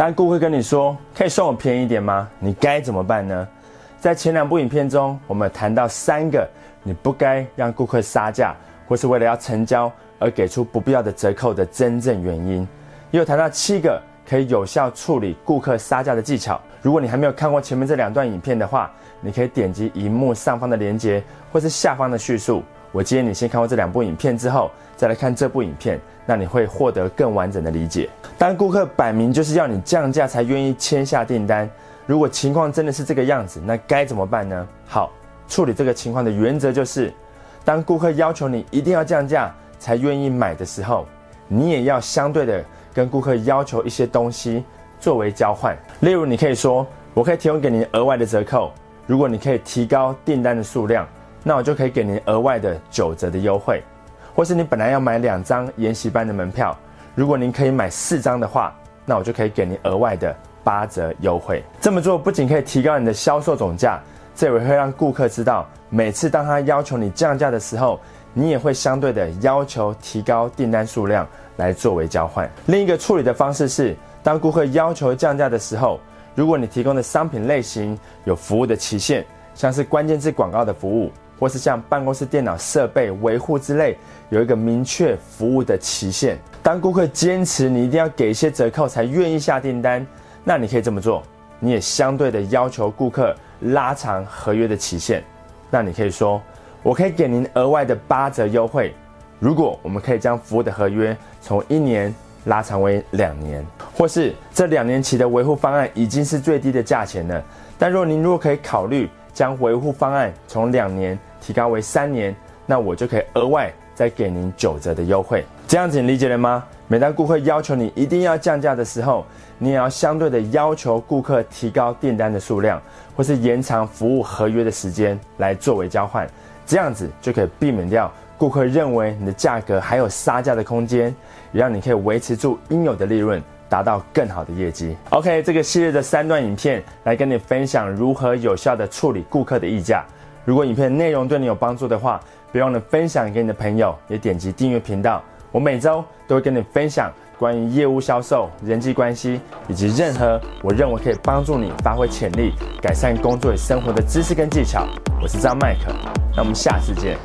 当顾客跟你说可以送我便宜一点吗？你该怎么办呢？在前两部影片中，我们谈到三个你不该让顾客杀价，或是为了要成交而给出不必要的折扣的真正原因，也有谈到七个可以有效处理顾客杀价的技巧。如果你还没有看过前面这两段影片的话，你可以点击荧幕上方的链接，或是下方的叙述。我建议你先看过这两部影片之后，再来看这部影片，那你会获得更完整的理解。当顾客摆明就是要你降价才愿意签下订单。如果情况真的是这个样子，那该怎么办呢？好，处理这个情况的原则就是，当顾客要求你一定要降价才愿意买的时候，你也要相对的跟顾客要求一些东西作为交换。例如，你可以说，我可以提供给您额外的折扣，如果你可以提高订单的数量，那我就可以给您额外的九折的优惠。或是你本来要买两张研习班的门票，如果您可以买四张的话，那我就可以给您额外的。八折优惠，这么做不仅可以提高你的销售总价，这也会让顾客知道，每次当他要求你降价的时候，你也会相对的要求提高订单数量来作为交换。另一个处理的方式是，当顾客要求降价的时候，如果你提供的商品类型有服务的期限，像是关键字广告的服务，或是像办公室电脑设备维护之类，有一个明确服务的期限，当顾客坚持你一定要给一些折扣才愿意下订单。那你可以这么做，你也相对的要求顾客拉长合约的期限。那你可以说，我可以给您额外的八折优惠，如果我们可以将服务的合约从一年拉长为两年，或是这两年期的维护方案已经是最低的价钱了。但若您如果可以考虑将维护方案从两年提高为三年，那我就可以额外再给您九折的优惠。这样子你理解了吗？每当顾客要求你一定要降价的时候，你也要相对的要求顾客提高订单的数量，或是延长服务合约的时间来作为交换，这样子就可以避免掉顾客认为你的价格还有杀价的空间，让你可以维持住应有的利润，达到更好的业绩。OK，这个系列的三段影片来跟你分享如何有效的处理顾客的议价。如果影片内容对你有帮助的话，别忘了分享给你的朋友，也点击订阅频道。我每周都会跟你分享。关于业务销售、人际关系以及任何我认为可以帮助你发挥潜力、改善工作与生活的知识跟技巧，我是张麦克，那我们下次见。